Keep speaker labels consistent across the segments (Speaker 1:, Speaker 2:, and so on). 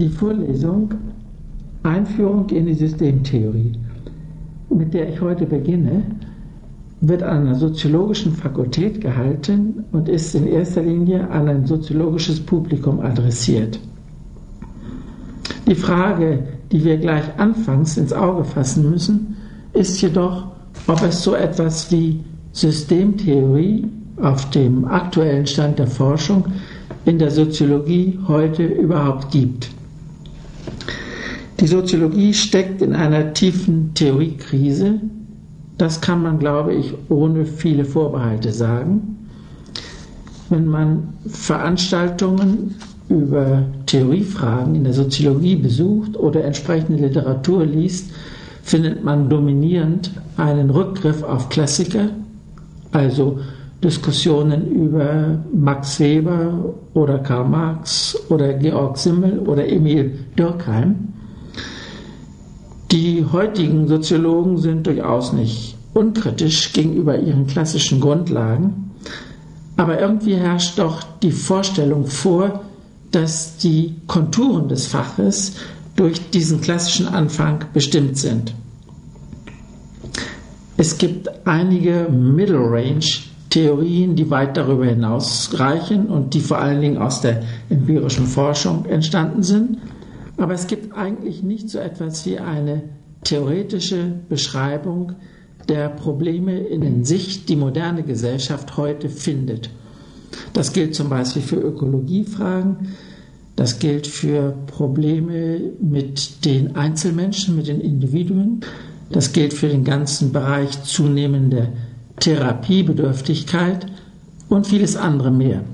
Speaker 1: Die Vorlesung Einführung in die Systemtheorie, mit der ich heute beginne, wird an einer soziologischen Fakultät gehalten und ist in erster Linie an ein soziologisches Publikum adressiert. Die Frage, die wir gleich anfangs ins Auge fassen müssen, ist jedoch, ob es so etwas wie Systemtheorie auf dem aktuellen Stand der Forschung in der Soziologie heute überhaupt gibt. Die Soziologie steckt in einer tiefen Theoriekrise. Das kann man, glaube ich, ohne viele Vorbehalte sagen. Wenn man Veranstaltungen über Theoriefragen in der Soziologie besucht oder entsprechende Literatur liest, findet man dominierend einen Rückgriff auf Klassiker, also Diskussionen über Max Weber oder Karl Marx oder Georg Simmel oder Emil Durkheim. Die heutigen Soziologen sind durchaus nicht unkritisch gegenüber ihren klassischen Grundlagen, aber irgendwie herrscht doch die Vorstellung vor, dass die Konturen des Faches durch diesen klassischen Anfang bestimmt sind. Es gibt einige Middle Range Theorien, die weit darüber hinausreichen und die vor allen Dingen aus der empirischen Forschung entstanden sind. Aber es gibt eigentlich nicht so etwas wie eine theoretische Beschreibung der Probleme, in sich die moderne Gesellschaft heute findet. Das gilt zum Beispiel für Ökologiefragen, das gilt für Probleme mit den Einzelmenschen, mit den Individuen, das gilt für den ganzen Bereich zunehmender Therapiebedürftigkeit und vieles andere mehr.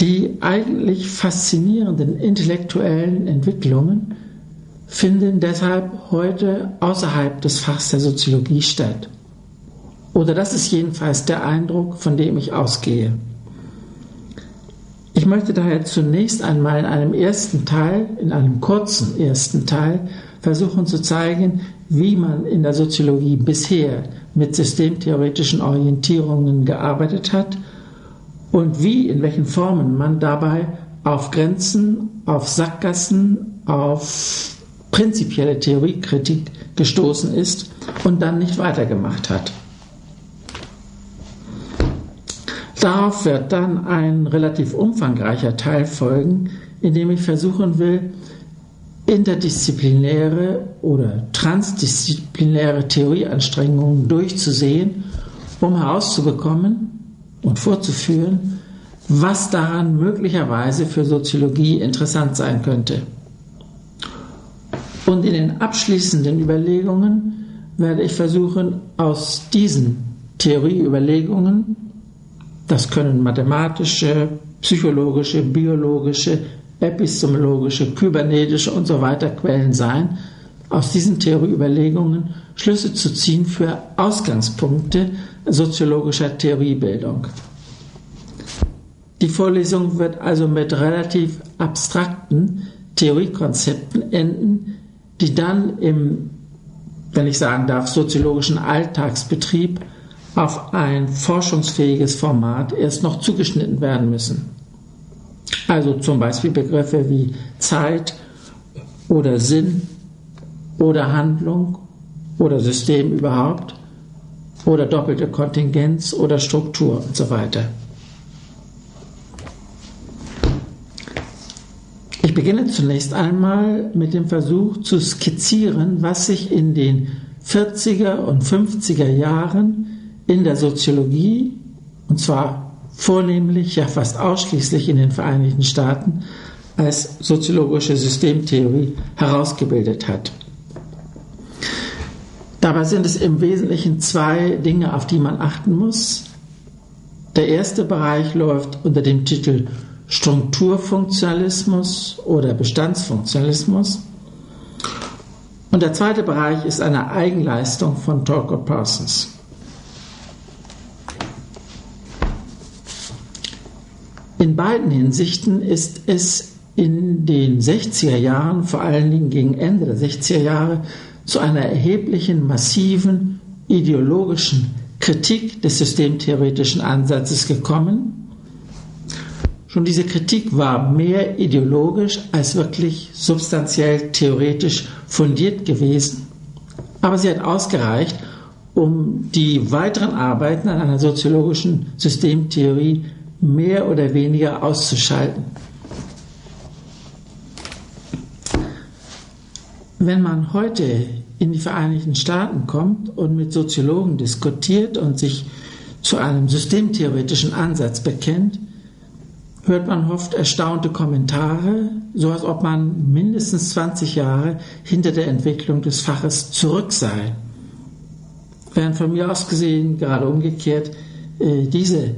Speaker 1: Die eigentlich faszinierenden intellektuellen Entwicklungen finden deshalb heute außerhalb des Fachs der Soziologie statt. Oder das ist jedenfalls der Eindruck, von dem ich ausgehe. Ich möchte daher zunächst einmal in einem ersten Teil, in einem kurzen ersten Teil, versuchen zu zeigen, wie man in der Soziologie bisher mit systemtheoretischen Orientierungen gearbeitet hat und wie, in welchen Formen man dabei auf Grenzen, auf Sackgassen, auf prinzipielle Theoriekritik gestoßen ist und dann nicht weitergemacht hat. Darauf wird dann ein relativ umfangreicher Teil folgen, in dem ich versuchen will, interdisziplinäre oder transdisziplinäre Theorieanstrengungen durchzusehen, um herauszubekommen und vorzuführen, was daran möglicherweise für Soziologie interessant sein könnte. Und in den abschließenden Überlegungen werde ich versuchen, aus diesen Theorieüberlegungen, das können mathematische, psychologische, biologische, epistemologische, kybernetische und so weiter Quellen sein, aus diesen Theorieüberlegungen Schlüsse zu ziehen für Ausgangspunkte soziologischer Theoriebildung. Die Vorlesung wird also mit relativ abstrakten Theoriekonzepten enden, die dann im, wenn ich sagen darf, soziologischen Alltagsbetrieb auf ein forschungsfähiges Format erst noch zugeschnitten werden müssen. Also zum Beispiel Begriffe wie Zeit oder Sinn oder Handlung oder System überhaupt oder doppelte Kontingenz oder Struktur und so weiter. Ich beginne zunächst einmal mit dem Versuch zu skizzieren, was sich in den 40er und 50er Jahren in der Soziologie, und zwar vornehmlich, ja fast ausschließlich in den Vereinigten Staaten als soziologische Systemtheorie herausgebildet hat. Dabei sind es im Wesentlichen zwei Dinge, auf die man achten muss. Der erste Bereich läuft unter dem Titel Strukturfunktionalismus oder Bestandsfunktionalismus. Und der zweite Bereich ist eine Eigenleistung von Torquay Parsons. In beiden Hinsichten ist es in den 60er Jahren, vor allen Dingen gegen Ende der 60er Jahre, zu einer erheblichen, massiven ideologischen Kritik des systemtheoretischen Ansatzes gekommen. Schon diese Kritik war mehr ideologisch als wirklich substanziell theoretisch fundiert gewesen, aber sie hat ausgereicht, um die weiteren Arbeiten an einer soziologischen Systemtheorie mehr oder weniger auszuschalten. Wenn man heute in die Vereinigten Staaten kommt und mit Soziologen diskutiert und sich zu einem systemtheoretischen Ansatz bekennt, hört man oft erstaunte Kommentare, so als ob man mindestens 20 Jahre hinter der Entwicklung des Faches zurück sei. Während von mir aus gesehen, gerade umgekehrt, äh, diese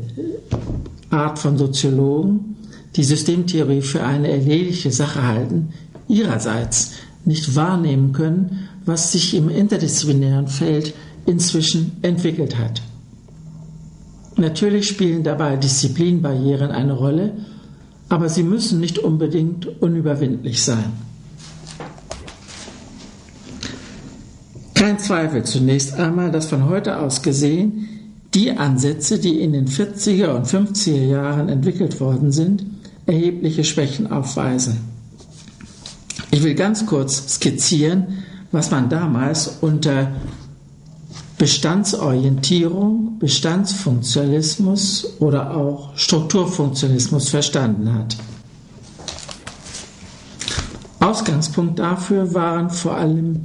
Speaker 1: Art von Soziologen die Systemtheorie für eine erledigte Sache halten, ihrerseits nicht wahrnehmen können, was sich im interdisziplinären Feld inzwischen entwickelt hat. Natürlich spielen dabei Disziplinbarrieren eine Rolle, aber sie müssen nicht unbedingt unüberwindlich sein. Kein Zweifel zunächst einmal, dass von heute aus gesehen die Ansätze, die in den 40er und 50er Jahren entwickelt worden sind, erhebliche Schwächen aufweisen. Ich will ganz kurz skizzieren, was man damals unter Bestandsorientierung, Bestandsfunktionalismus oder auch Strukturfunktionalismus verstanden hat. Ausgangspunkt dafür waren vor allem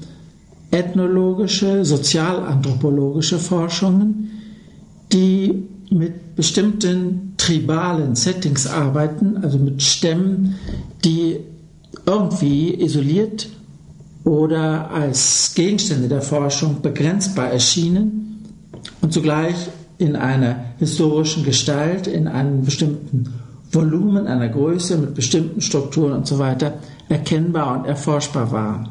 Speaker 1: ethnologische, sozialanthropologische Forschungen, die mit bestimmten tribalen Settings arbeiten, also mit Stämmen, die irgendwie isoliert oder als Gegenstände der Forschung begrenzbar erschienen und zugleich in einer historischen Gestalt, in einem bestimmten Volumen, einer Größe mit bestimmten Strukturen und so weiter erkennbar und erforschbar waren.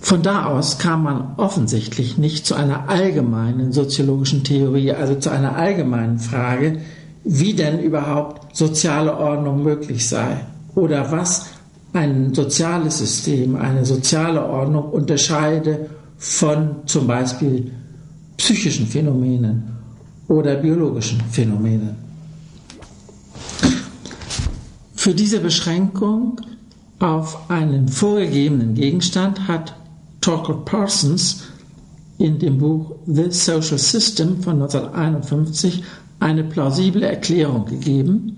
Speaker 1: Von da aus kam man offensichtlich nicht zu einer allgemeinen soziologischen Theorie, also zu einer allgemeinen Frage, wie denn überhaupt soziale Ordnung möglich sei oder was ein soziales System, eine soziale Ordnung unterscheide von zum Beispiel psychischen Phänomenen oder biologischen Phänomenen. Für diese Beschränkung auf einen vorgegebenen Gegenstand hat Torkel Parsons in dem Buch The Social System von 1951 eine plausible Erklärung gegeben,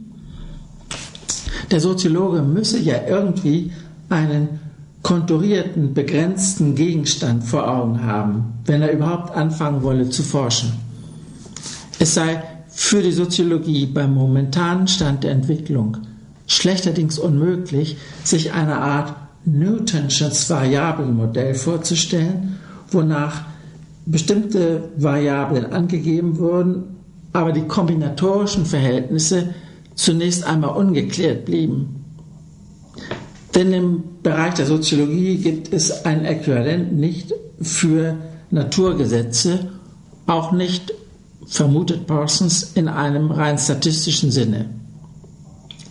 Speaker 1: der Soziologe müsse ja irgendwie einen konturierten, begrenzten Gegenstand vor Augen haben, wenn er überhaupt anfangen wolle zu forschen. Es sei für die Soziologie beim momentanen Stand der Entwicklung schlechterdings unmöglich, sich eine Art Newtonsches Variablenmodell vorzustellen, wonach bestimmte Variablen angegeben wurden, aber die kombinatorischen Verhältnisse zunächst einmal ungeklärt blieben. Denn im Bereich der Soziologie gibt es ein Äquivalent nicht für Naturgesetze, auch nicht, vermutet Parsons, in einem rein statistischen Sinne.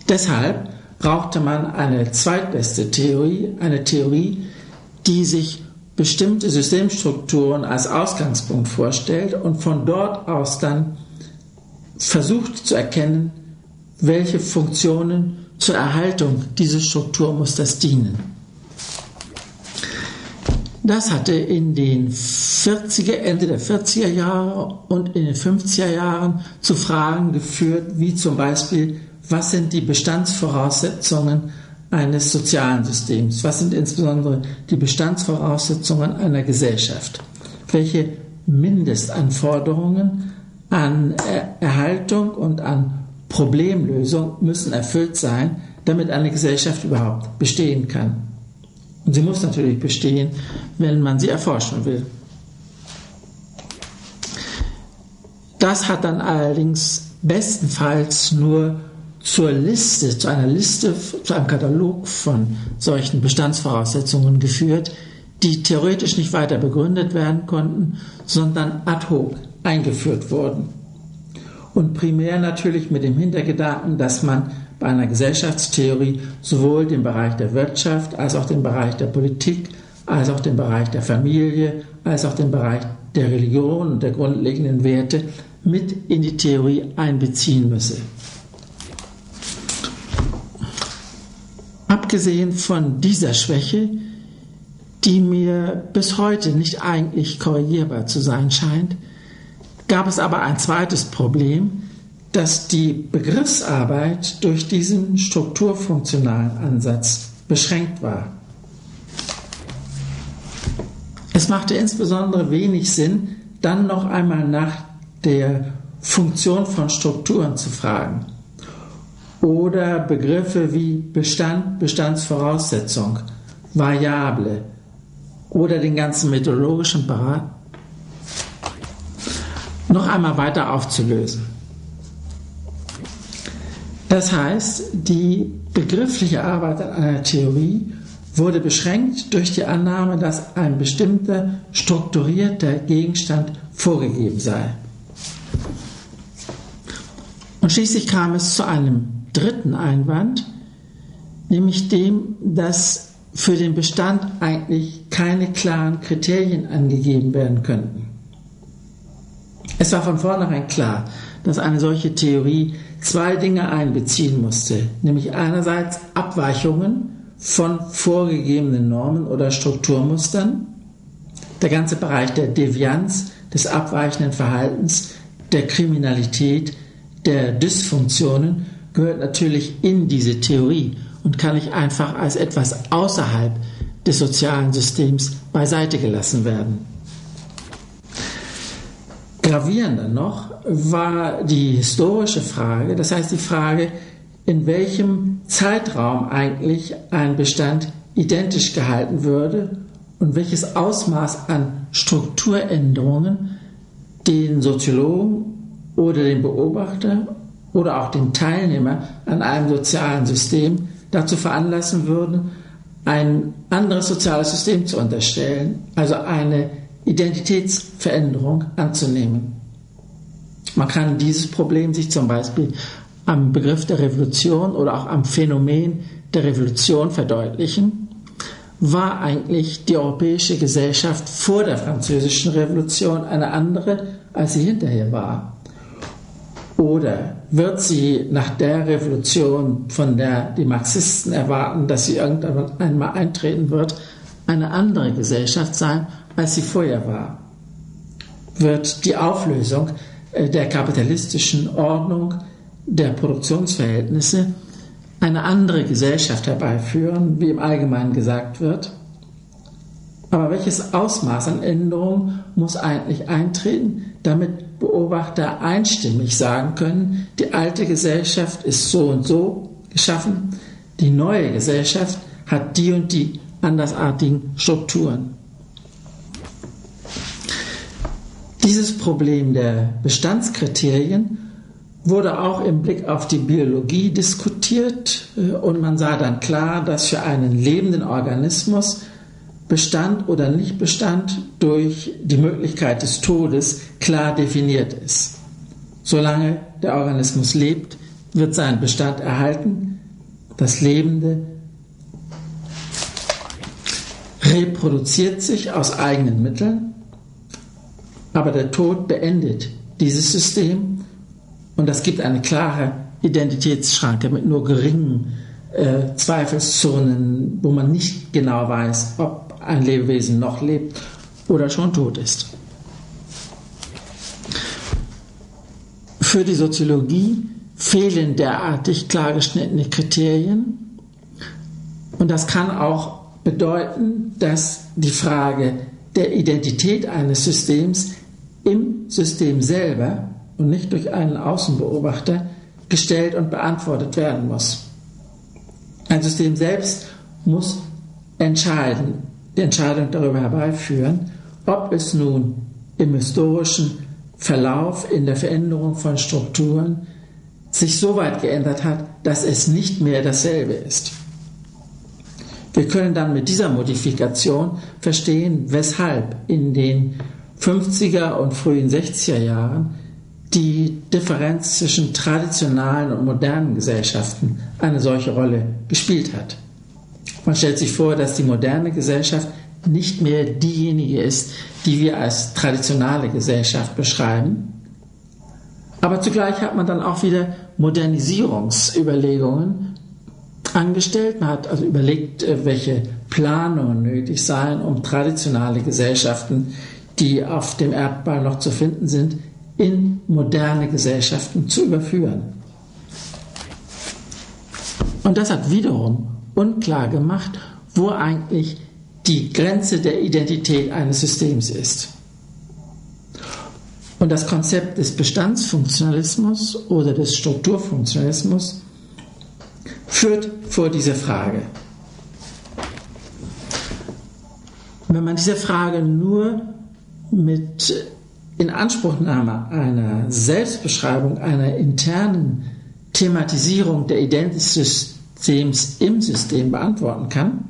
Speaker 1: Deshalb brauchte man eine zweitbeste Theorie, eine Theorie, die sich bestimmte Systemstrukturen als Ausgangspunkt vorstellt und von dort aus dann versucht zu erkennen, welche Funktionen zur Erhaltung dieses Strukturmusters dienen. Das hatte in den 40er, Ende der 40er Jahre und in den 50er Jahren zu Fragen geführt, wie zum Beispiel, was sind die Bestandsvoraussetzungen eines sozialen Systems? Was sind insbesondere die Bestandsvoraussetzungen einer Gesellschaft? Welche Mindestanforderungen an Erhaltung und an Problemlösung müssen erfüllt sein, damit eine Gesellschaft überhaupt bestehen kann. Und sie muss natürlich bestehen, wenn man sie erforschen will. Das hat dann allerdings bestenfalls nur zur Liste, zu einer Liste, zu einem Katalog von solchen Bestandsvoraussetzungen geführt, die theoretisch nicht weiter begründet werden konnten, sondern ad hoc eingeführt wurden und primär natürlich mit dem Hintergedanken, dass man bei einer Gesellschaftstheorie sowohl den Bereich der Wirtschaft als auch den Bereich der Politik, als auch den Bereich der Familie, als auch den Bereich der Religion und der grundlegenden Werte mit in die Theorie einbeziehen müsse. Abgesehen von dieser Schwäche, die mir bis heute nicht eigentlich korrigierbar zu sein scheint, gab es aber ein zweites Problem, dass die Begriffsarbeit durch diesen strukturfunktionalen Ansatz beschränkt war. Es machte insbesondere wenig Sinn, dann noch einmal nach der Funktion von Strukturen zu fragen oder Begriffe wie Bestand, Bestandsvoraussetzung, Variable oder den ganzen methodologischen noch einmal weiter aufzulösen. Das heißt, die begriffliche Arbeit an einer Theorie wurde beschränkt durch die Annahme, dass ein bestimmter strukturierter Gegenstand vorgegeben sei. Und schließlich kam es zu einem dritten Einwand, nämlich dem, dass für den Bestand eigentlich keine klaren Kriterien angegeben werden könnten. Es war von vornherein klar, dass eine solche Theorie zwei Dinge einbeziehen musste, nämlich einerseits Abweichungen von vorgegebenen Normen oder Strukturmustern, der ganze Bereich der Devianz, des abweichenden Verhaltens, der Kriminalität, der Dysfunktionen gehört natürlich in diese Theorie und kann nicht einfach als etwas außerhalb des sozialen Systems beiseite gelassen werden. Gravierender noch war die historische Frage, das heißt die Frage, in welchem Zeitraum eigentlich ein Bestand identisch gehalten würde und welches Ausmaß an Strukturänderungen den Soziologen oder den Beobachter oder auch den Teilnehmer an einem sozialen System dazu veranlassen würden, ein anderes soziales System zu unterstellen, also eine Identitätsveränderung anzunehmen. Man kann dieses Problem sich zum Beispiel am Begriff der Revolution oder auch am Phänomen der Revolution verdeutlichen. War eigentlich die europäische Gesellschaft vor der französischen Revolution eine andere, als sie hinterher war? Oder wird sie nach der Revolution, von der die Marxisten erwarten, dass sie irgendwann einmal eintreten wird, eine andere Gesellschaft sein, als sie vorher war? Wird die Auflösung äh, der kapitalistischen Ordnung, der Produktionsverhältnisse eine andere Gesellschaft herbeiführen, wie im Allgemeinen gesagt wird? Aber welches Ausmaß an Änderung muss eigentlich eintreten, damit Beobachter einstimmig sagen können, die alte Gesellschaft ist so und so geschaffen, die neue Gesellschaft hat die und die andersartigen Strukturen. Dieses Problem der Bestandskriterien wurde auch im Blick auf die Biologie diskutiert äh, und man sah dann klar, dass für einen lebenden Organismus Bestand oder Nichtbestand durch die Möglichkeit des Todes klar definiert ist. Solange der Organismus lebt, wird sein Bestand erhalten. Das Lebende reproduziert sich aus eigenen Mitteln, aber der Tod beendet dieses System und das gibt eine klare Identitätsschranke mit nur geringen äh, Zweifelszonen, wo man nicht genau weiß, ob ein Lebewesen noch lebt oder schon tot ist. Für die Soziologie fehlen derartig klargeschnittene Kriterien und das kann auch bedeuten, dass die Frage der Identität eines Systems im System selber und nicht durch einen Außenbeobachter gestellt und beantwortet werden muss. Ein System selbst muss entscheiden, die Entscheidung darüber herbeiführen, ob es nun im historischen Verlauf, in der Veränderung von Strukturen sich so weit geändert hat, dass es nicht mehr dasselbe ist. Wir können dann mit dieser Modifikation verstehen, weshalb in den 50er und frühen 60er Jahren die Differenz zwischen traditionalen und modernen Gesellschaften eine solche Rolle gespielt hat. Man stellt sich vor, dass die moderne Gesellschaft nicht mehr diejenige ist, die wir als traditionale Gesellschaft beschreiben. Aber zugleich hat man dann auch wieder Modernisierungsüberlegungen, angestellt. Man hat also überlegt, äh, welche Planungen nötig seien, um traditionelle Gesellschaften, die auf dem Erdball noch zu finden sind, in moderne Gesellschaften zu überführen. Und das hat wiederum unklar gemacht, wo eigentlich die Grenze der Identität eines Systems ist. Und das Konzept des Bestandsfunktionalismus oder des Strukturfunktionalismus führt vor diese Frage. Wenn man diese Frage nur mit Inanspruchnahme einer Selbstbeschreibung, einer internen Thematisierung der Identitätssystems im System beantworten kann,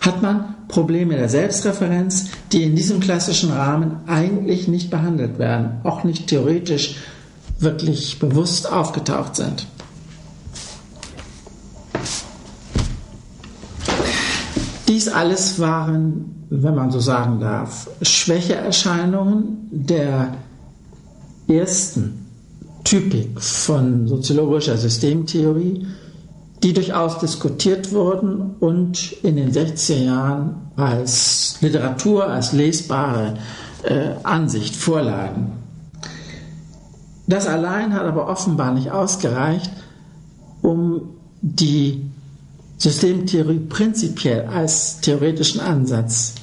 Speaker 1: hat man Probleme der Selbstreferenz, die in diesem klassischen Rahmen eigentlich nicht behandelt werden, auch nicht theoretisch wirklich bewusst aufgetaucht sind. Dies alles waren, wenn man so sagen darf, Schwächeerscheinungen der ersten Typik von soziologischer Systemtheorie, die durchaus diskutiert wurden und in den 60er Jahren als Literatur, als lesbare äh, Ansicht vorlagen. Das allein hat aber offenbar nicht ausgereicht, um die Systemtheorie prinzipiell als theoretischen Ansatz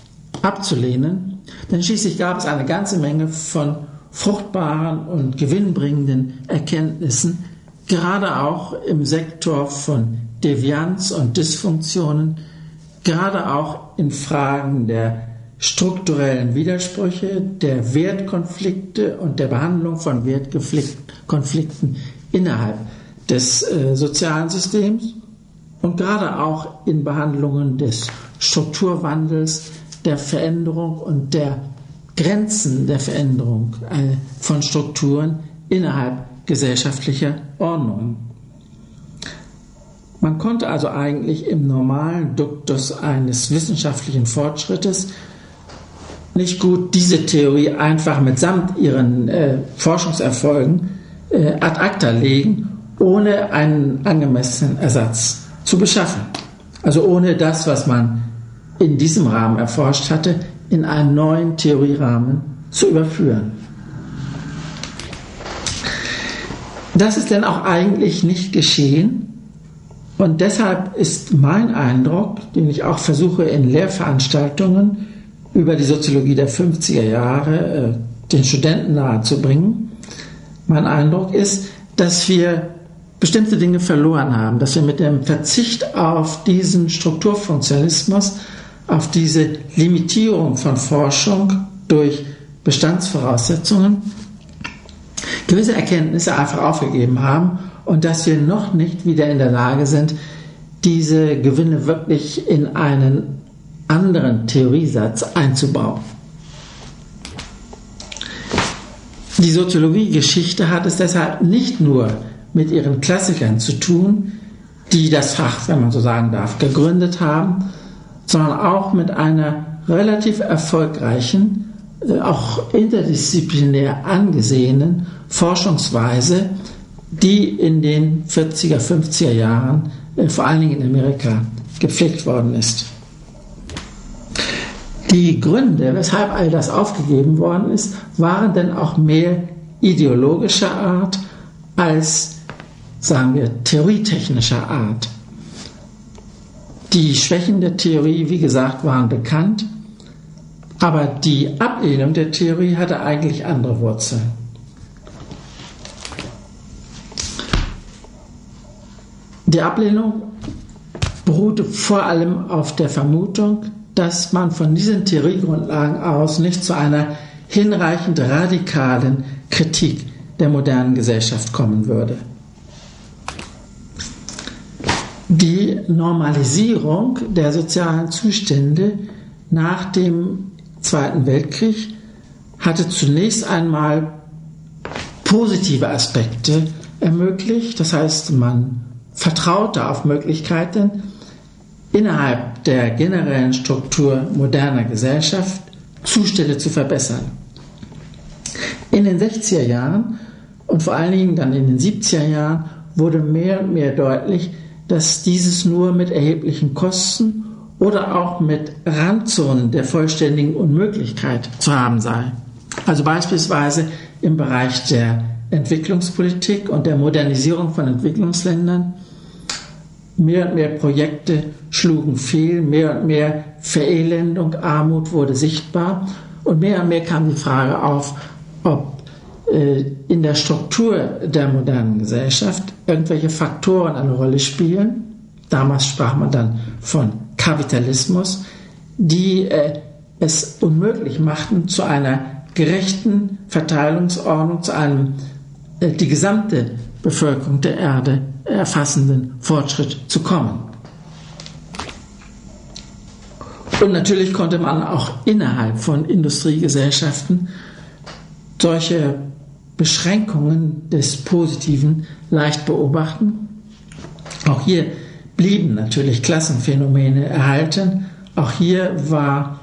Speaker 1: abzulehnen, denn schließlich gab es eine ganze Menge von fruchtbaren und gewinnbringenden Erkenntnissen, gerade auch im Sektor von Devianz und Dysfunktionen, gerade auch in Fragen der strukturellen Widersprüche, der Wertkonflikte und der Behandlung von Wertkonflikten innerhalb des äh, sozialen Systems und gerade auch in Behandlungen des Strukturwandels, der Veränderung und der Grenzen der Veränderung äh, von Strukturen innerhalb gesellschaftlicher Ordnung. Man konnte also eigentlich im normalen Duktus eines wissenschaftlichen Fortschrittes nicht gut diese Theorie einfach mitsamt ihren äh, Forschungserfolgen äh, ad acta legen, ohne einen angemessenen Ersatz zu beschaffen. Also ohne das, was man in diesem Rahmen erforscht hatte, in einen neuen Theorierahmen zu überführen. Das ist denn auch eigentlich nicht geschehen. Und deshalb ist mein Eindruck, den ich auch versuche in Lehrveranstaltungen über die Soziologie der 50er Jahre äh, den Studenten nahezubringen, mein Eindruck ist, dass wir bestimmte Dinge verloren haben, dass wir mit dem Verzicht auf diesen Strukturfunktionalismus, auf diese Limitierung von Forschung durch Bestandsvoraussetzungen gewisse Erkenntnisse einfach aufgegeben haben und dass wir noch nicht wieder in der Lage sind, diese Gewinne wirklich in einen anderen Theoriesatz einzubauen. Die Soziologiegeschichte hat es deshalb nicht nur mit ihren Klassikern zu tun, die das Fach, wenn man so sagen darf, gegründet haben, sondern auch mit einer relativ erfolgreichen, äh, auch interdisziplinär angesehenen Forschungsweise, die in den 40er, 50er Jahren äh, vor allen Dingen in Amerika gepflegt worden ist. Die Gründe, weshalb all das aufgegeben worden ist, waren denn auch mehr ideologischer Art als sagen wir, theorietechnischer Art. Die Schwächen der Theorie, wie gesagt, waren bekannt, aber die Ablehnung der Theorie hatte eigentlich andere Wurzeln. Die Ablehnung beruhte vor allem auf der Vermutung, dass man von diesen Theoriegrundlagen aus nicht zu einer hinreichend radikalen Kritik der modernen Gesellschaft kommen würde. Die Normalisierung der sozialen Zustände nach dem Zweiten Weltkrieg hatte zunächst einmal positive Aspekte ermöglicht. Das heißt, man vertraute auf Möglichkeiten, innerhalb der generellen Struktur moderner Gesellschaft Zustände zu verbessern. In den 60er Jahren und vor allen Dingen dann in den 70er Jahren wurde mehr und mehr deutlich, dass dieses nur mit erheblichen Kosten oder auch mit Randzonen der vollständigen Unmöglichkeit zu haben sei. Also beispielsweise im Bereich der Entwicklungspolitik und der Modernisierung von Entwicklungsländern. Mehr und mehr Projekte schlugen fehl, mehr und mehr Verelendung, Armut wurde sichtbar und mehr und mehr kam die Frage auf, ob in der Struktur der modernen Gesellschaft irgendwelche Faktoren eine Rolle spielen. Damals sprach man dann von Kapitalismus, die äh, es unmöglich machten, zu einer gerechten Verteilungsordnung, zu einem äh, die gesamte Bevölkerung der Erde erfassenden Fortschritt zu kommen. Und natürlich konnte man auch innerhalb von Industriegesellschaften solche Beschränkungen des Positiven leicht beobachten. Auch hier blieben natürlich Klassenphänomene erhalten. Auch hier war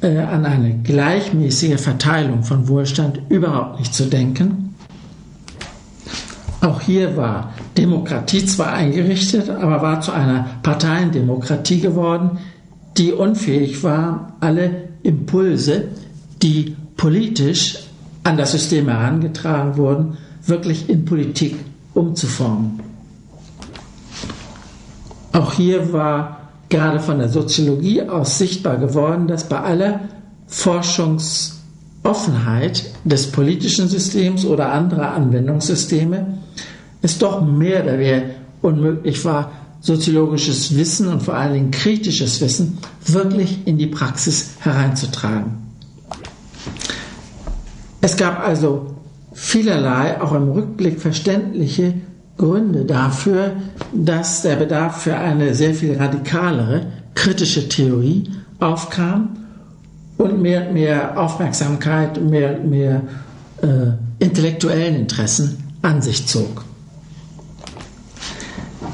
Speaker 1: äh, an eine gleichmäßige Verteilung von Wohlstand überhaupt nicht zu denken. Auch hier war Demokratie zwar eingerichtet, aber war zu einer Parteiendemokratie geworden, die unfähig war, alle Impulse, die politisch an das System herangetragen wurden, wirklich in Politik umzuformen. Auch hier war gerade von der Soziologie aus sichtbar geworden, dass bei aller Forschungsoffenheit des politischen Systems oder anderer Anwendungssysteme es doch mehr oder weniger unmöglich war, soziologisches Wissen und vor allen Dingen kritisches Wissen wirklich in die Praxis hereinzutragen. Es gab also vielerlei, auch im Rückblick verständliche Gründe dafür, dass der Bedarf für eine sehr viel radikalere kritische Theorie aufkam und mehr und mehr Aufmerksamkeit, mehr und mehr äh, intellektuellen Interessen an sich zog.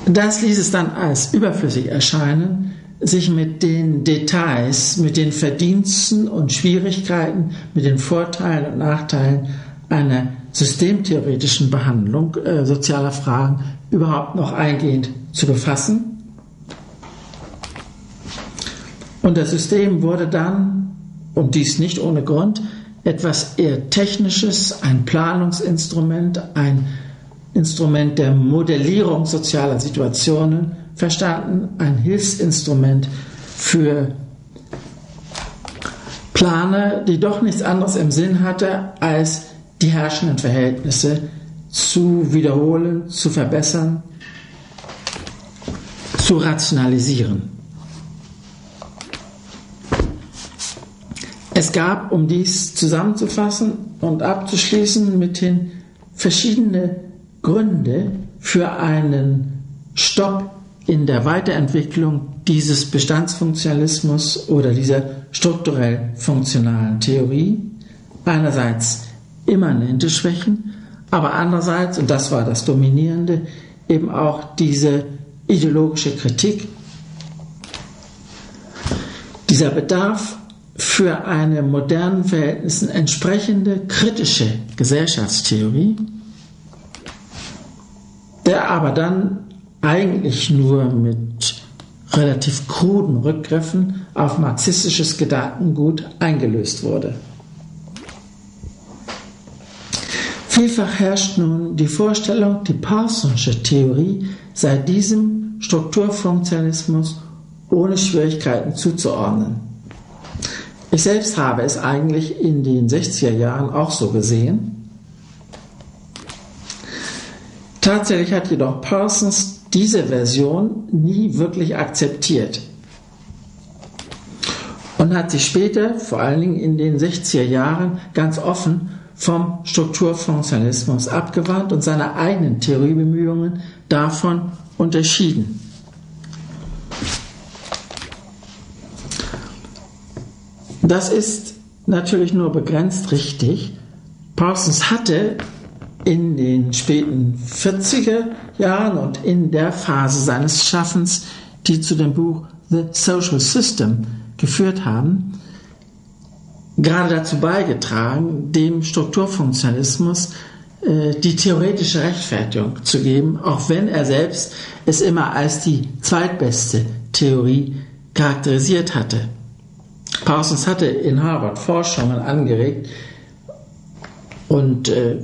Speaker 1: Das ließ es dann als überflüssig erscheinen, sich mit den Details, mit den Verdiensten und Schwierigkeiten, mit den Vorteilen und Nachteilen einer systemtheoretischen Behandlung äh, sozialer Fragen überhaupt noch eingehend zu befassen. Und das System wurde dann, und dies nicht ohne Grund, etwas eher Technisches, ein Planungsinstrument, ein Instrument der Modellierung sozialer Situationen verstanden, ein Hilfsinstrument für Planer, die doch nichts anderes im Sinn hatte, als die herrschenden Verhältnisse zu wiederholen, zu verbessern, zu rationalisieren. Es gab, um dies zusammenzufassen und abzuschließen, mithin verschiedene Gründe für einen Stopp in der Weiterentwicklung dieses Bestandsfunktionalismus oder dieser strukturell funktionalen Theorie. Einerseits immanente Schwächen, aber andererseits, und das war das Dominierende, eben auch diese ideologische Kritik, dieser Bedarf für eine modernen Verhältnissen entsprechende kritische Gesellschaftstheorie, der aber dann eigentlich nur mit relativ kruden Rückgriffen auf marxistisches Gedankengut eingelöst wurde. Vielfach herrscht nun die Vorstellung, die Parsonsche Theorie sei diesem Strukturfunktionalismus ohne Schwierigkeiten zuzuordnen. Ich selbst habe es eigentlich in den 60er Jahren auch so gesehen. Tatsächlich hat jedoch Parsons diese Version nie wirklich akzeptiert und hat sich später, vor allen Dingen in den 60er Jahren, ganz offen vom Strukturfunktionalismus abgewandt und seine eigenen Theoriebemühungen davon unterschieden. Das ist natürlich nur begrenzt richtig. Parsons hatte in den späten 40er Jahren und in der Phase seines Schaffens, die zu dem Buch The Social System geführt haben, gerade dazu beigetragen, dem Strukturfunktionalismus äh, die theoretische Rechtfertigung zu geben, auch wenn er selbst es immer als die zweitbeste Theorie charakterisiert hatte. Parsons hatte in Harvard Forschungen angeregt und äh,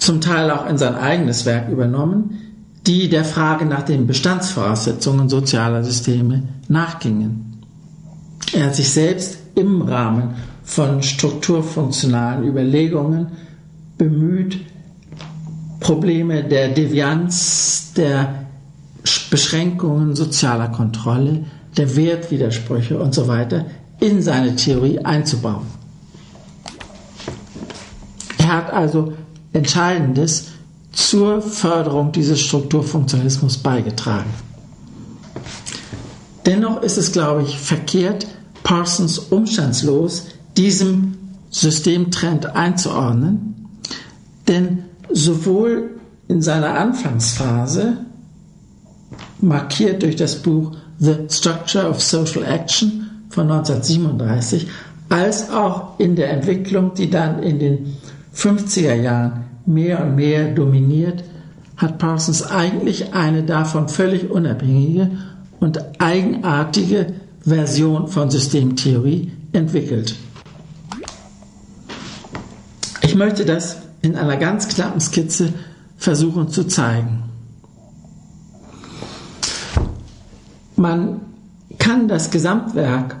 Speaker 1: zum Teil auch in sein eigenes Werk übernommen, die der Frage nach den Bestandsvoraussetzungen sozialer Systeme nachgingen. Er hat sich selbst im Rahmen von strukturfunktionalen Überlegungen bemüht, Probleme der Devianz, der Beschränkungen sozialer Kontrolle, der Wertwidersprüche und so weiter in seine Theorie einzubauen. Er hat also Entscheidendes zur Förderung dieses Strukturfunktionalismus beigetragen. Dennoch ist es, glaube ich, verkehrt, Parsons umstandslos diesem Systemtrend einzuordnen, denn sowohl in seiner Anfangsphase, markiert durch das Buch The Structure of Social Action von 1937, als auch in der Entwicklung, die dann in den 50er Jahren mehr und mehr dominiert, hat Parsons eigentlich eine davon völlig unabhängige und eigenartige Version von Systemtheorie entwickelt. Ich möchte das in einer ganz knappen Skizze versuchen zu zeigen. Man kann das Gesamtwerk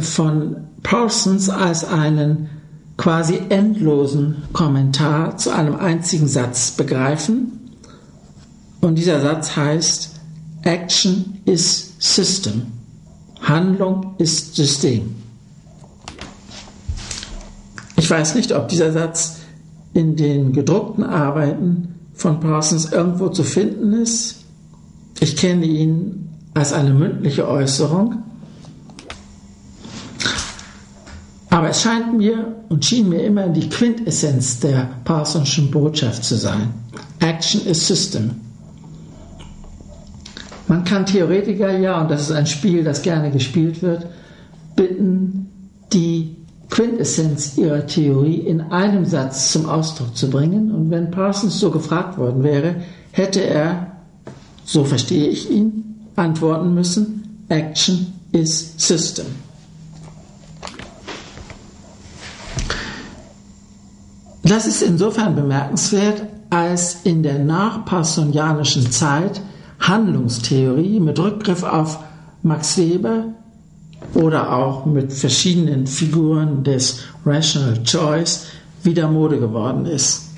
Speaker 1: von Parsons als einen quasi endlosen Kommentar zu einem einzigen Satz begreifen. Und dieser Satz heißt, Action is System. Handlung ist System. Ich weiß nicht, ob dieser Satz in den gedruckten Arbeiten von Parsons irgendwo zu finden ist. Ich kenne ihn als eine mündliche Äußerung. Aber es scheint mir und schien mir immer die Quintessenz der Parsonschen Botschaft zu sein. Action is System. Man kann Theoretiker ja, und das ist ein Spiel, das gerne gespielt wird, bitten, die Quintessenz ihrer Theorie in einem Satz zum Ausdruck zu bringen. Und wenn Parsons so gefragt worden wäre, hätte er, so verstehe ich ihn, antworten müssen, Action is System. Das ist insofern bemerkenswert, als in der nachparsonianischen Zeit Handlungstheorie mit Rückgriff auf Max Weber oder auch mit verschiedenen Figuren des Rational Choice wieder Mode geworden ist.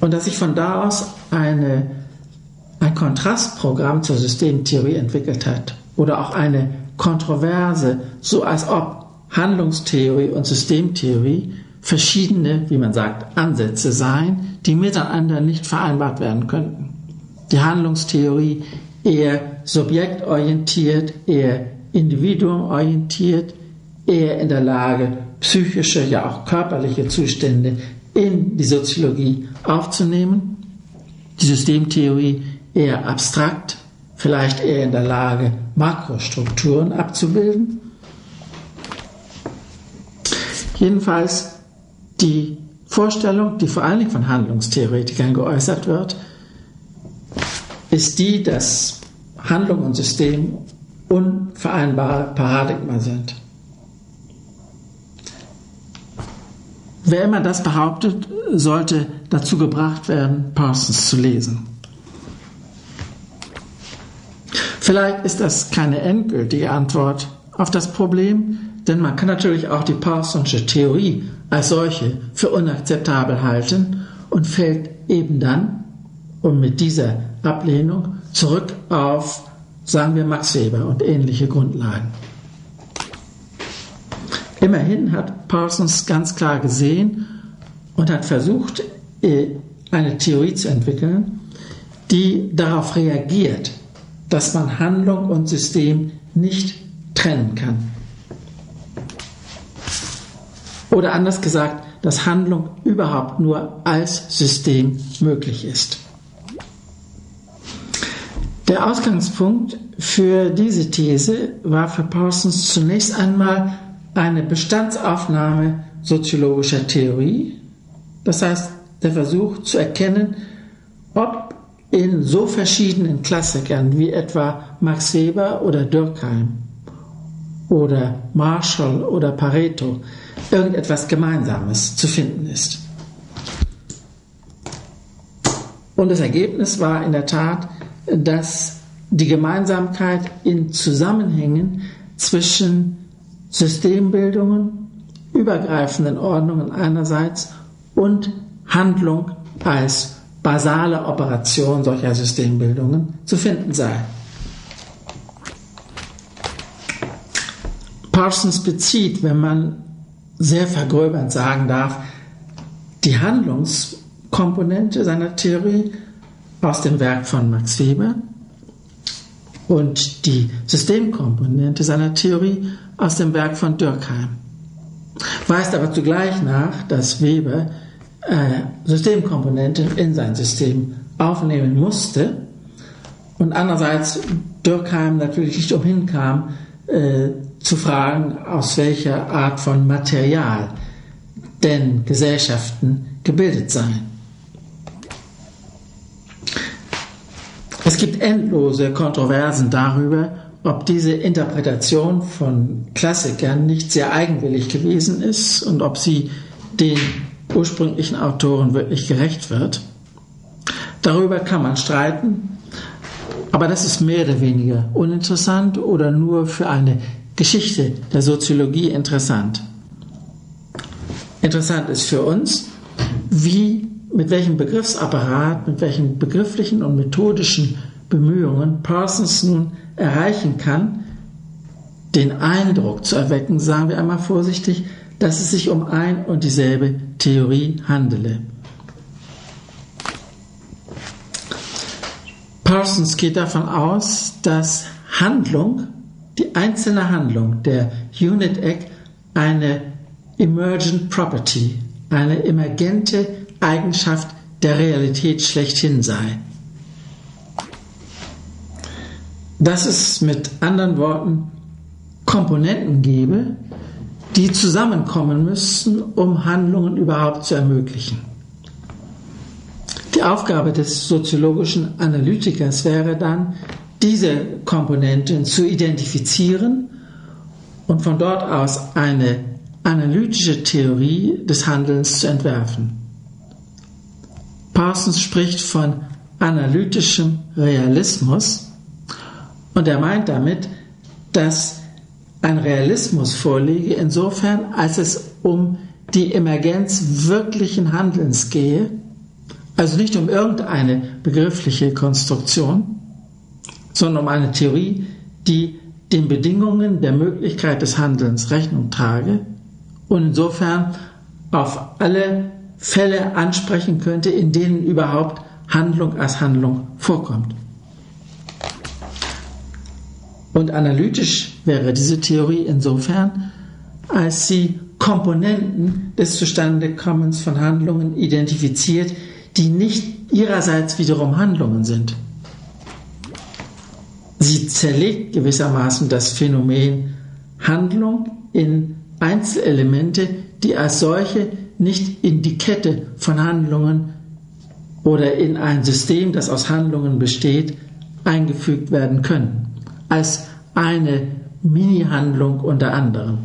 Speaker 1: Und dass sich von da aus eine, ein Kontrastprogramm zur Systemtheorie entwickelt hat oder auch eine Kontroverse, so als ob Handlungstheorie und Systemtheorie verschiedene, wie man sagt, Ansätze seien, die miteinander nicht vereinbart werden könnten. Die Handlungstheorie eher subjektorientiert, eher individuumorientiert, eher in der Lage, psychische, ja auch körperliche Zustände in die Soziologie aufzunehmen. Die Systemtheorie eher abstrakt, vielleicht eher in der Lage, Makrostrukturen abzubilden. Jedenfalls die Vorstellung, die vor allen Dingen von Handlungstheoretikern geäußert wird, ist die, dass Handlung und System unvereinbare Paradigma sind. Wer immer das behauptet, sollte dazu gebracht werden, Parsons zu lesen. Vielleicht ist das keine endgültige Antwort auf das Problem, denn man kann natürlich auch die Parsonsche Theorie als solche für unakzeptabel halten und fällt eben dann, und mit dieser Ablehnung, zurück auf sagen wir Max Weber und ähnliche Grundlagen. Immerhin hat Parsons ganz klar gesehen und hat versucht, äh, eine Theorie zu entwickeln, die darauf reagiert, dass man Handlung und System nicht trennen kann. Oder anders gesagt, dass Handlung überhaupt nur als System möglich ist. Der Ausgangspunkt für diese These war für Parsons zunächst einmal eine Bestandsaufnahme soziologischer Theorie, Das heißt, der Versuch zu erkennen, ob in so verschiedenen Klassikern wie etwa Max Weber oder Durkheim oder Marshall oder Pareto irgendetwas Gemeinsames zu finden ist. Und das Ergebnis war in der Tat, dass die Gemeinsamkeit in Zusammenhängen zwischen Systembildungen, übergreifenden Ordnungen einerseits und Handlung als basale Operation solcher Systembildungen zu finden sei. Parsons bezieht, wenn man sehr vergröbernd sagen darf, die Handlungskomponente seiner Theorie aus dem Werk von Max Weber und die Systemkomponente seiner Theorie aus dem Werk von Durkheim. Weist aber zugleich nach, dass Weber äh, Systemkomponenten in sein System aufnehmen musste und andererseits Durkheim natürlich nicht umhin kam, äh, zu fragen, aus welcher Art von Material denn Gesellschaften gebildet seien. Es gibt endlose Kontroversen darüber, ob diese Interpretation von Klassikern nicht sehr eigenwillig gewesen ist und ob sie den ursprünglichen Autoren wirklich gerecht wird. Darüber kann man streiten, aber das ist mehr oder weniger uninteressant oder nur für eine Geschichte der Soziologie interessant. Interessant ist für uns, wie, mit welchem Begriffsapparat, mit welchen begrifflichen und methodischen Bemühungen Parsons nun erreichen kann, den Eindruck zu erwecken, sagen wir einmal vorsichtig, dass es sich um ein und dieselbe Theorie handele. Parsons geht davon aus, dass Handlung die einzelne Handlung der Unit Egg eine Emergent Property, eine emergente Eigenschaft der Realität schlechthin sei. Dass es mit anderen Worten Komponenten gebe, die zusammenkommen müssten, um Handlungen überhaupt zu ermöglichen. Die Aufgabe des soziologischen Analytikers wäre dann, diese Komponenten zu identifizieren und von dort aus eine analytische Theorie des Handelns zu entwerfen. Parsons spricht von analytischem Realismus und er meint damit, dass ein Realismus vorliege, insofern als es um die Emergenz wirklichen Handelns gehe, also nicht um irgendeine begriffliche Konstruktion, sondern um eine Theorie, die den Bedingungen der Möglichkeit des Handelns Rechnung trage und insofern auf alle Fälle ansprechen könnte, in denen überhaupt Handlung als Handlung vorkommt. Und analytisch wäre diese Theorie insofern, als sie Komponenten des Zustandekommens von Handlungen identifiziert, die nicht ihrerseits wiederum Handlungen sind. Sie zerlegt gewissermaßen das Phänomen Handlung in Einzelelemente, die als solche nicht in die Kette von Handlungen oder in ein System, das aus Handlungen besteht, eingefügt werden können, als eine Mini-Handlung unter anderem.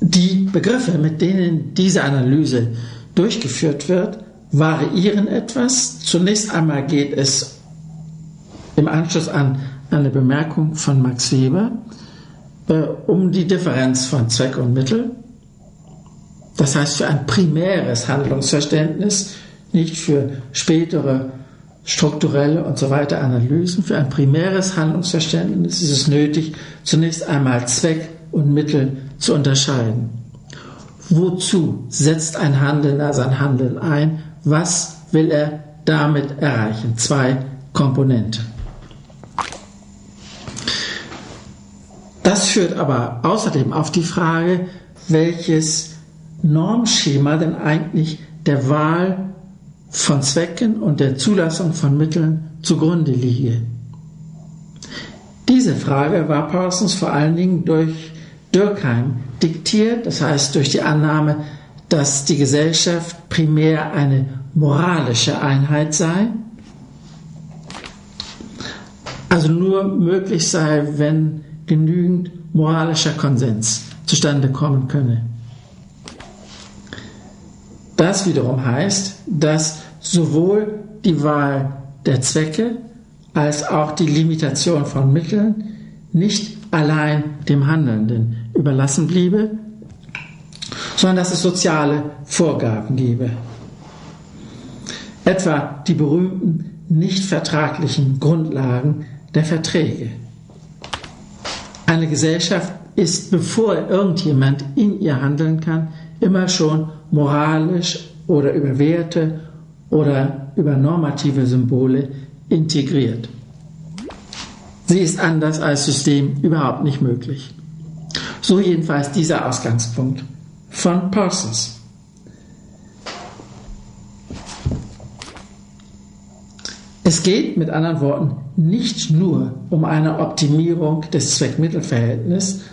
Speaker 1: Die Begriffe, mit denen diese Analyse durchgeführt wird, variieren etwas. Zunächst einmal geht es im Anschluss an eine Bemerkung von Max Weber äh, um die Differenz von Zweck und Mittel. Das heißt, für ein primäres Handlungsverständnis, nicht für spätere strukturelle und so weiter Analysen, für ein primäres Handlungsverständnis ist es nötig, zunächst einmal Zweck und Mittel zu unterscheiden. Wozu setzt ein Handelnder sein Handeln ein? Was will er damit erreichen? Zwei Komponenten. Das führt aber außerdem auf die Frage, welches Normschema denn eigentlich der Wahl von Zwecken und der Zulassung von Mitteln zugrunde liege. Diese Frage war Parsons vor allen Dingen durch Durkheim diktiert, das heißt durch die Annahme, dass die Gesellschaft primär eine moralische Einheit sei, also nur möglich sei, wenn genügend moralischer Konsens zustande kommen könne. Das wiederum heißt, dass sowohl die Wahl der Zwecke als auch die Limitation von Mitteln nicht allein dem Handelnden überlassen bliebe, sondern dass es soziale Vorgaben gebe. Etwa die berühmten nicht vertraglichen Grundlagen der Verträge. Eine Gesellschaft ist, bevor irgendjemand in ihr handeln kann, immer schon moralisch oder über Werte oder über normative Symbole integriert. Sie ist anders als System überhaupt nicht möglich. So jedenfalls dieser Ausgangspunkt von Parsons. Es geht mit anderen Worten nicht nur um eine Optimierung des Zweckmittelverhältnisses,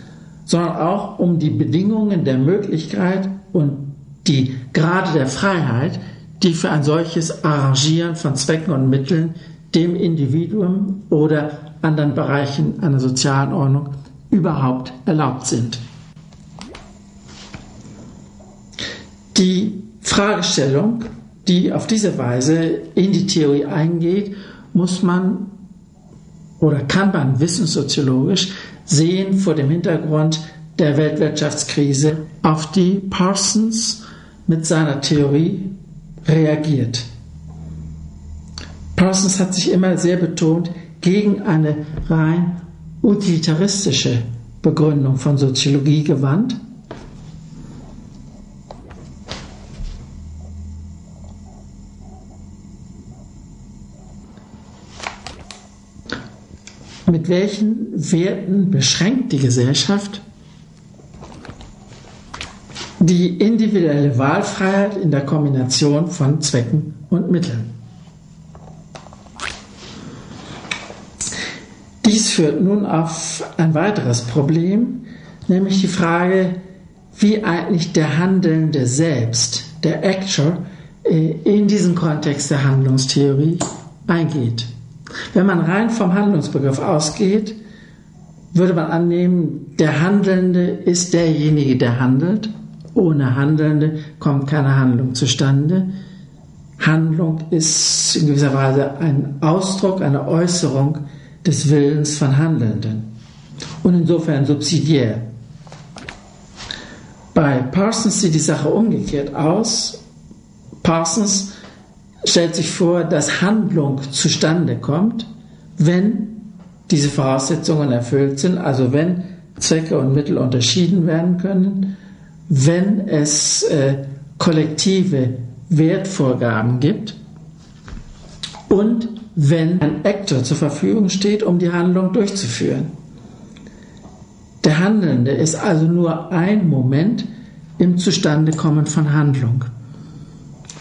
Speaker 1: sondern auch um die Bedingungen der Möglichkeit und die Grade der Freiheit, die für ein solches Arrangieren von Zwecken und Mitteln dem Individuum oder anderen Bereichen einer sozialen Ordnung überhaupt erlaubt sind. Die Fragestellung, die auf diese Weise in die Theorie eingeht, muss man oder kann man wissenssoziologisch sehen vor dem Hintergrund der Weltwirtschaftskrise, auf die Parsons mit seiner Theorie reagiert. Parsons hat sich immer sehr betont gegen eine rein utilitaristische Begründung von Soziologie gewandt. Mit welchen Werten beschränkt die Gesellschaft die individuelle Wahlfreiheit in der Kombination von Zwecken und Mitteln? Dies führt nun auf ein weiteres Problem, nämlich die Frage, wie eigentlich der Handelnde selbst, der Actor, äh, in diesen Kontext der Handlungstheorie eingeht. Wenn man rein vom Handlungsbegriff ausgeht, würde man annehmen, der Handelnde ist derjenige, der handelt. Ohne Handelnde kommt keine Handlung zustande. Handlung ist in gewisser Weise ein Ausdruck, eine Äußerung des Willens von Handelnden und insofern subsidiär. Bei Parsons sieht die Sache umgekehrt aus. Parsons stellt sich vor, dass Handlung zustande kommt, wenn diese Voraussetzungen erfüllt sind, also wenn Zwecke und Mittel unterschieden werden können, wenn es äh, kollektive Wertvorgaben gibt und wenn ein Actor zur Verfügung steht, um die Handlung durchzuführen. Der Handelnde ist also nur ein Moment im Zustandekommen von Handlung.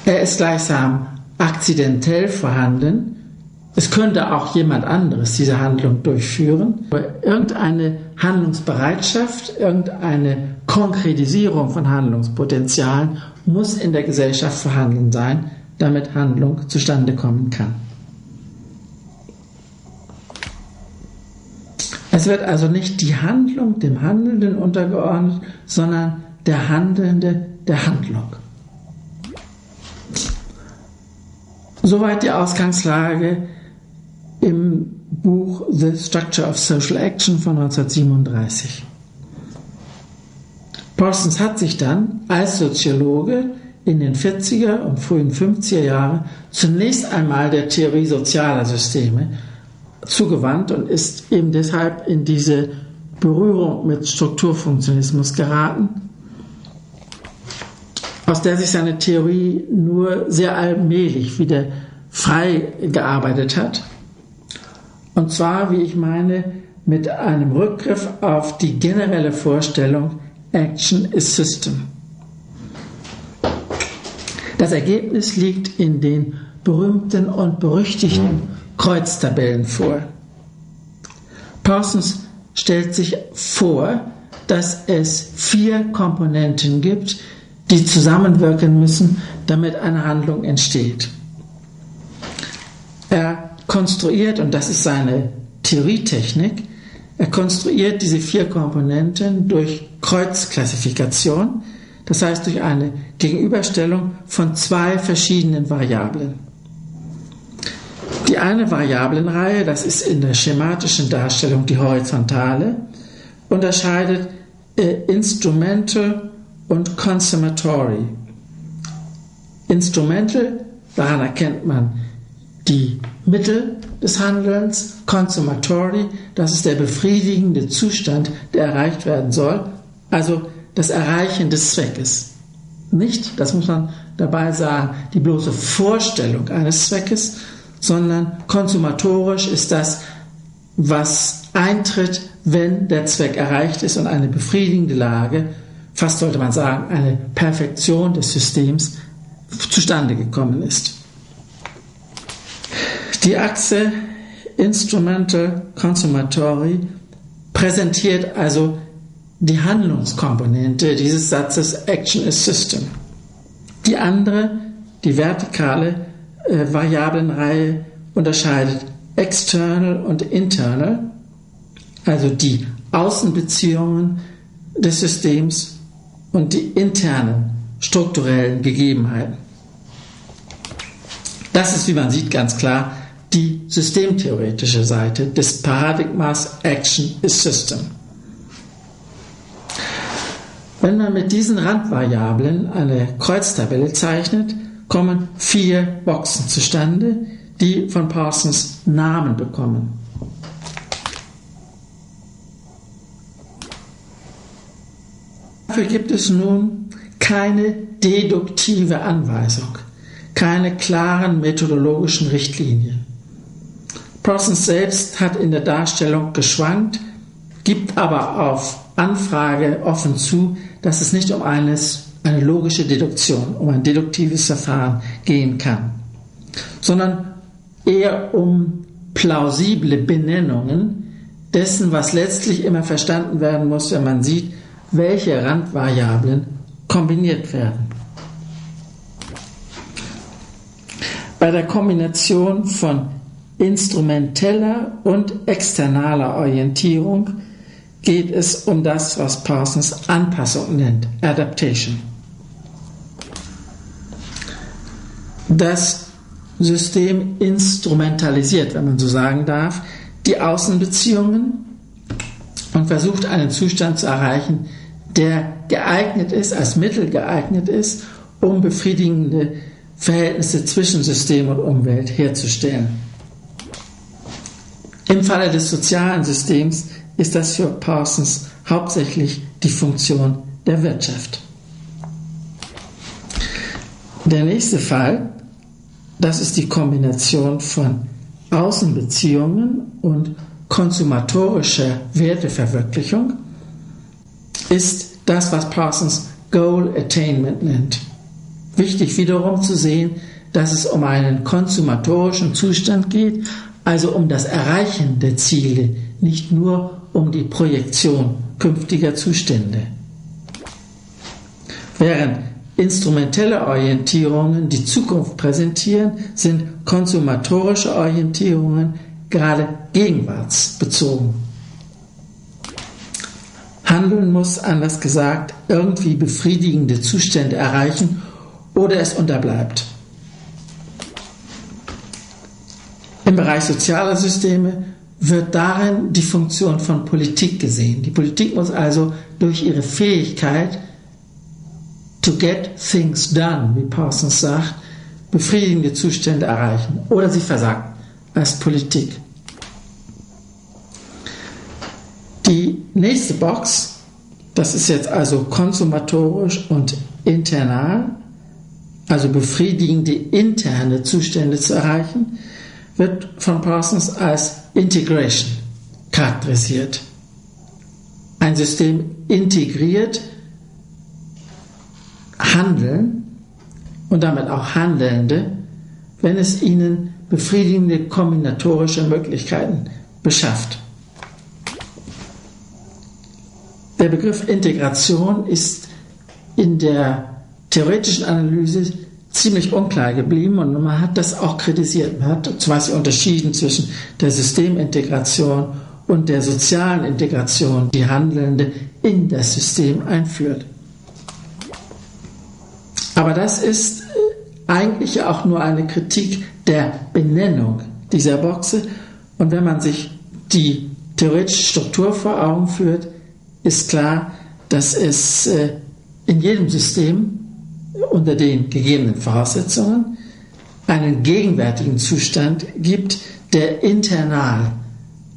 Speaker 1: Er ist gleichsam akzidentell vorhanden. Es könnte auch jemand anderes diese Handlung durchführen. Irgendeine Handlungsbereitschaft, irgendeine Konkretisierung von Handlungspotenzialen muss in der Gesellschaft vorhanden sein, damit Handlung zustande kommen kann. Es wird also nicht die Handlung dem Handelnden untergeordnet, sondern der Handelnde der Handlung. Soweit die Ausgangslage im Buch The Structure of Social Action von 1937. Parsons hat sich dann als Soziologe in den 40er und frühen 50er Jahren zunächst einmal der Theorie sozialer Systeme zugewandt und ist eben deshalb in diese Berührung mit Strukturfunktionismus geraten, aus der sich seine Theorie nur sehr allmählich wieder frei gearbeitet hat. Und zwar, wie ich meine, mit einem Rückgriff auf die generelle Vorstellung Action is System. Das Ergebnis liegt in den berühmten und berüchtigten Kreuztabellen vor. Parsons stellt sich vor, dass es vier Komponenten gibt, die zusammenwirken müssen, damit eine Handlung entsteht. Er konstruiert, und das ist seine Theorietechnik, er konstruiert diese vier Komponenten durch Kreuzklassifikation, das heißt durch eine Gegenüberstellung von zwei verschiedenen Variablen. Die eine Variablenreihe, das ist in der schematischen Darstellung die horizontale, unterscheidet äh, Instrumental und Consummatory. Instrumental, daran erkennt man die Mittel des Handelns, Consummatory, das ist der befriedigende Zustand, der erreicht werden soll, also das Erreichen des Zweckes. Nicht, das muss man dabei sagen, die bloße Vorstellung eines Zweckes, sondern konsumatorisch ist das, was eintritt, wenn der Zweck erreicht ist und eine befriedigende Lage, fast sollte man sagen, eine Perfektion des Systems zustande gekommen ist. Die Achse Instrumental Consumatory präsentiert also die Handlungskomponente dieses Satzes Action is System. Die andere, die vertikale äh, Variablenreihe, unterscheidet external und internal, also die Außenbeziehungen des Systems und die internen strukturellen Gegebenheiten. Das ist, wie man sieht, ganz klar die systemtheoretische Seite des Paradigmas Action is System. Wenn man mit diesen Randvariablen eine Kreuztabelle zeichnet, kommen vier Boxen zustande, die von Parsons Namen bekommen. Dafür gibt es nun keine deduktive Anweisung, keine klaren methodologischen Richtlinien. Parsons selbst hat in der Darstellung geschwankt, gibt aber auf Anfrage offen zu, dass es nicht um eines, eine logische Deduktion, um ein deduktives Verfahren gehen kann, sondern eher um plausible Benennungen dessen, was letztlich immer verstanden werden muss, wenn man sieht, welche Randvariablen kombiniert werden. Bei der Kombination von instrumenteller und externaler Orientierung geht es um das, was Parsons Anpassung nennt, Adaptation. Das System instrumentalisiert, wenn man so sagen darf, die Außenbeziehungen und versucht einen Zustand zu erreichen, der geeignet ist, als Mittel geeignet ist, um befriedigende Verhältnisse zwischen System und Umwelt herzustellen. Im Falle des sozialen Systems ist das für Parsons hauptsächlich die Funktion der Wirtschaft. Der nächste Fall, das ist die Kombination von Außenbeziehungen und konsumatorischer Werteverwirklichung, ist das, was Parsons Goal Attainment nennt. Wichtig wiederum zu sehen, dass es um einen konsumatorischen Zustand geht, also um das Erreichen der Ziele, nicht nur um die Projektion künftiger Zustände. Während instrumentelle Orientierungen die Zukunft präsentieren, sind konsumatorische Orientierungen gerade gegenwartsbezogen. Handeln muss, anders gesagt, irgendwie befriedigende Zustände erreichen oder es unterbleibt. Im Bereich sozialer Systeme wird darin die Funktion von Politik gesehen. Die Politik muss also durch ihre Fähigkeit to get things done, wie Parsons sagt, befriedigende Zustände erreichen. Oder sie versagt als Politik. Die nächste Box, das ist jetzt also konsumatorisch und internal, also befriedigende interne Zustände zu erreichen, wird von Parsons als Integration charakterisiert. Ein System integriert Handeln und damit auch Handelnde, wenn es ihnen befriedigende kombinatorische Möglichkeiten beschafft. Der Begriff Integration ist in der theoretischen Analyse ziemlich unklar geblieben und man hat das auch kritisiert. Man hat zum Beispiel unterschieden zwischen der Systemintegration und der sozialen Integration, die Handelnde in das System einführt. Aber das ist äh, eigentlich auch nur eine Kritik der Benennung dieser Boxe. Und wenn man sich die theoretische Struktur vor Augen führt, ist klar, dass es äh, in jedem System unter den gegebenen Voraussetzungen einen gegenwärtigen Zustand gibt, der internal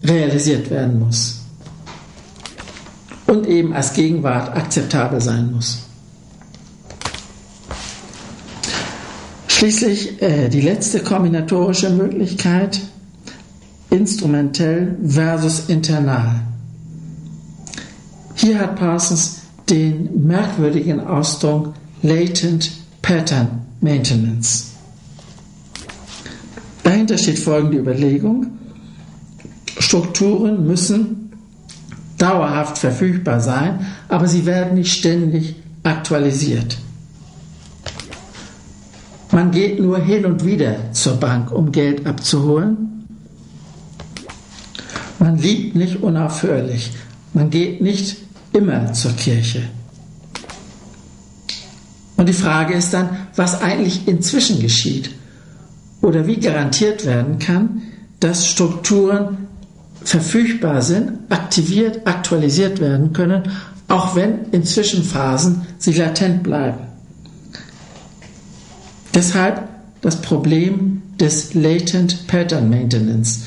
Speaker 1: realisiert werden muss und eben als Gegenwart akzeptabel sein muss. Schließlich äh, die letzte kombinatorische Möglichkeit, instrumentell versus internal. Hier hat Parsons den merkwürdigen Ausdruck Latent Pattern Maintenance. Dahinter steht folgende Überlegung. Strukturen müssen dauerhaft verfügbar sein, aber sie werden nicht ständig aktualisiert. Man geht nur hin und wieder zur Bank, um Geld abzuholen. Man liebt nicht unaufhörlich. Man geht nicht immer zur Kirche. Und die Frage ist dann, was eigentlich inzwischen geschieht oder wie garantiert werden kann, dass Strukturen verfügbar sind, aktiviert, aktualisiert werden können, auch wenn in Zwischenphasen sie latent bleiben. Deshalb das Problem des Latent Pattern Maintenance,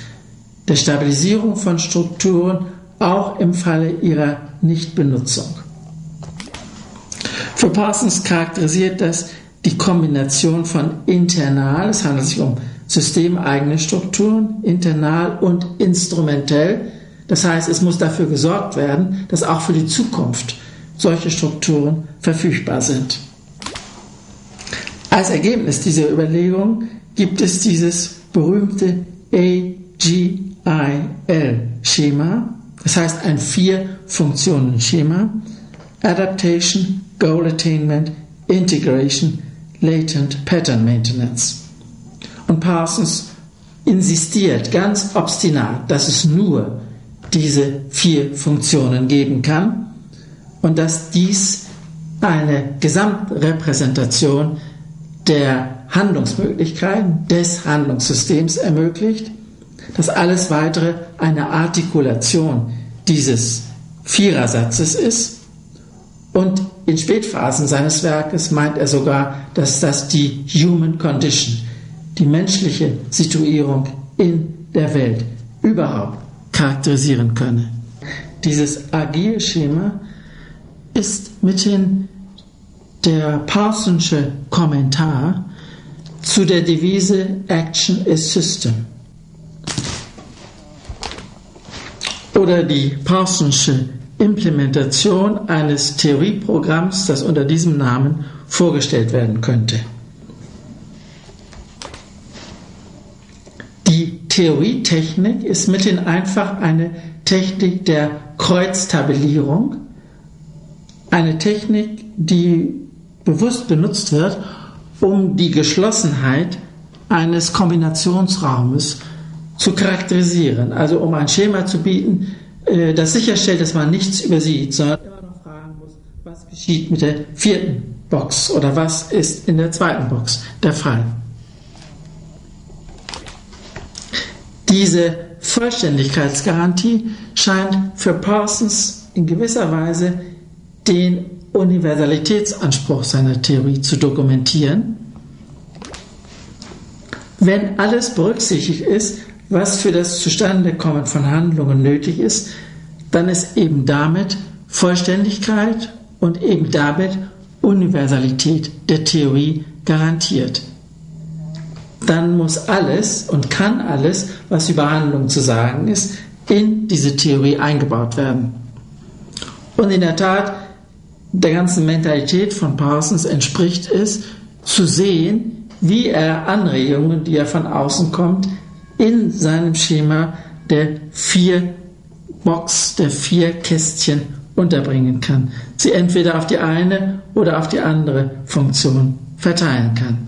Speaker 1: der Stabilisierung von Strukturen auch im Falle ihrer Nichtbenutzung. Für Parsons charakterisiert das die Kombination von internal, es handelt sich um systemeigene Strukturen, internal und instrumentell. Das heißt, es muss dafür gesorgt werden, dass auch für die Zukunft solche Strukturen verfügbar sind. Als Ergebnis dieser Überlegung gibt es dieses berühmte AGIL-Schema, das heißt ein Vier-Funktionen-Schema, Adaptation, Goal Attainment, Integration, Latent Pattern Maintenance. Und Parsons insistiert ganz obstinat, dass es nur diese vier Funktionen geben kann und dass dies eine Gesamtrepräsentation der Handlungsmöglichkeiten des Handlungssystems ermöglicht, dass alles weitere eine Artikulation dieses Vierersatzes ist und in Spätphasen seines Werkes meint er sogar, dass das die Human Condition, die menschliche Situierung in der Welt überhaupt charakterisieren könne. Dieses Agil-Schema ist mithin der Parsonsche Kommentar zu der Devise Action is System. Oder die Parsonsche Implementation eines Theorieprogramms, das unter diesem Namen vorgestellt werden könnte. Die Theorietechnik ist mithin einfach eine Technik der Kreuztabellierung, eine Technik, die bewusst benutzt wird, um die Geschlossenheit eines Kombinationsraumes zu charakterisieren, also um ein Schema zu bieten, äh, das sicherstellt, dass man nichts übersieht, sondern immer noch fragen muss, was geschieht mit der vierten Box oder was ist in der zweiten Box der Fall. Diese Vollständigkeitsgarantie scheint für Parsons in gewisser Weise den Universalitätsanspruch seiner Theorie zu dokumentieren. Wenn alles berücksichtigt ist, was für das Zustandekommen von Handlungen nötig ist, dann ist eben damit Vollständigkeit und eben damit Universalität der Theorie garantiert. Dann muss alles und kann alles, was über Handlungen zu sagen ist, in diese Theorie eingebaut werden. Und in der Tat, der ganzen Mentalität von Parsons entspricht es, zu sehen, wie er Anregungen, die er von außen kommt, in seinem Schema der vier Box, der vier Kästchen unterbringen kann, sie entweder auf die eine oder auf die andere Funktion verteilen kann.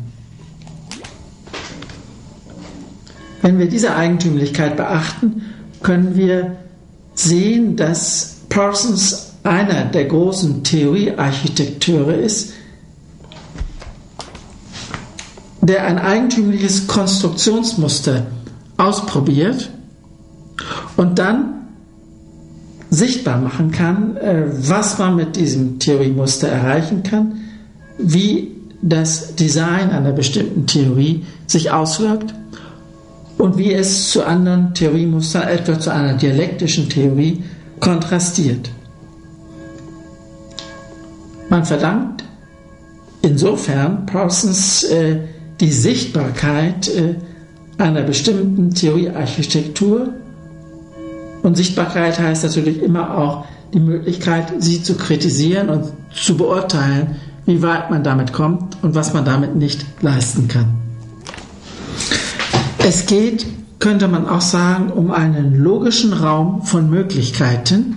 Speaker 1: Wenn wir diese Eigentümlichkeit beachten, können wir sehen, dass Parsons einer der großen Theoriearchitekteure ist, der ein eigentümliches Konstruktionsmuster ausprobiert und dann sichtbar machen kann, äh, was man mit diesem Theoriemuster erreichen kann, wie das Design einer bestimmten Theorie sich auswirkt und wie es zu anderen Theoriemustern, etwa zu einer dialektischen Theorie, kontrastiert. Man verdankt insofern Parsons äh, die Sichtbarkeit äh, einer bestimmten Theoriearchitektur. Und Sichtbarkeit heißt natürlich immer auch die Möglichkeit, sie zu kritisieren und zu beurteilen, wie weit man damit kommt und was man damit nicht leisten kann. Es geht, könnte man auch sagen, um einen logischen Raum von Möglichkeiten.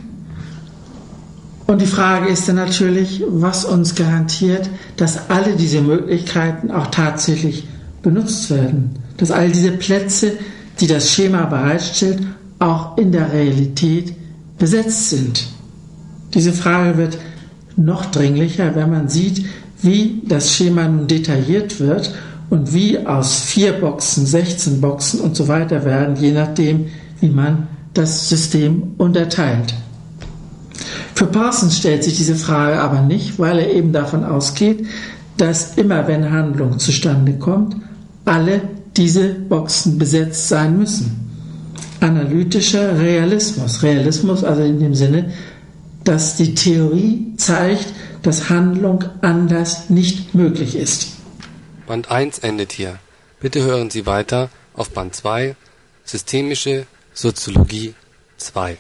Speaker 1: Und die Frage ist dann natürlich, was uns garantiert, dass alle diese Möglichkeiten auch tatsächlich benutzt werden. Dass all diese Plätze, die das Schema bereitstellt, auch in der Realität besetzt sind. Diese Frage wird noch dringlicher, wenn man sieht, wie das Schema nun detailliert wird und wie aus vier Boxen, 16 Boxen und so weiter werden, je nachdem, wie man das System unterteilt. Für Parsons stellt sich diese Frage aber nicht, weil er eben davon ausgeht, dass immer wenn Handlung zustande kommt, alle diese Boxen besetzt sein müssen. Analytischer Realismus. Realismus also in dem Sinne, dass die Theorie zeigt, dass Handlung anders nicht möglich ist.
Speaker 2: Band 1 endet hier. Bitte hören Sie weiter auf Band 2 Systemische Soziologie 2.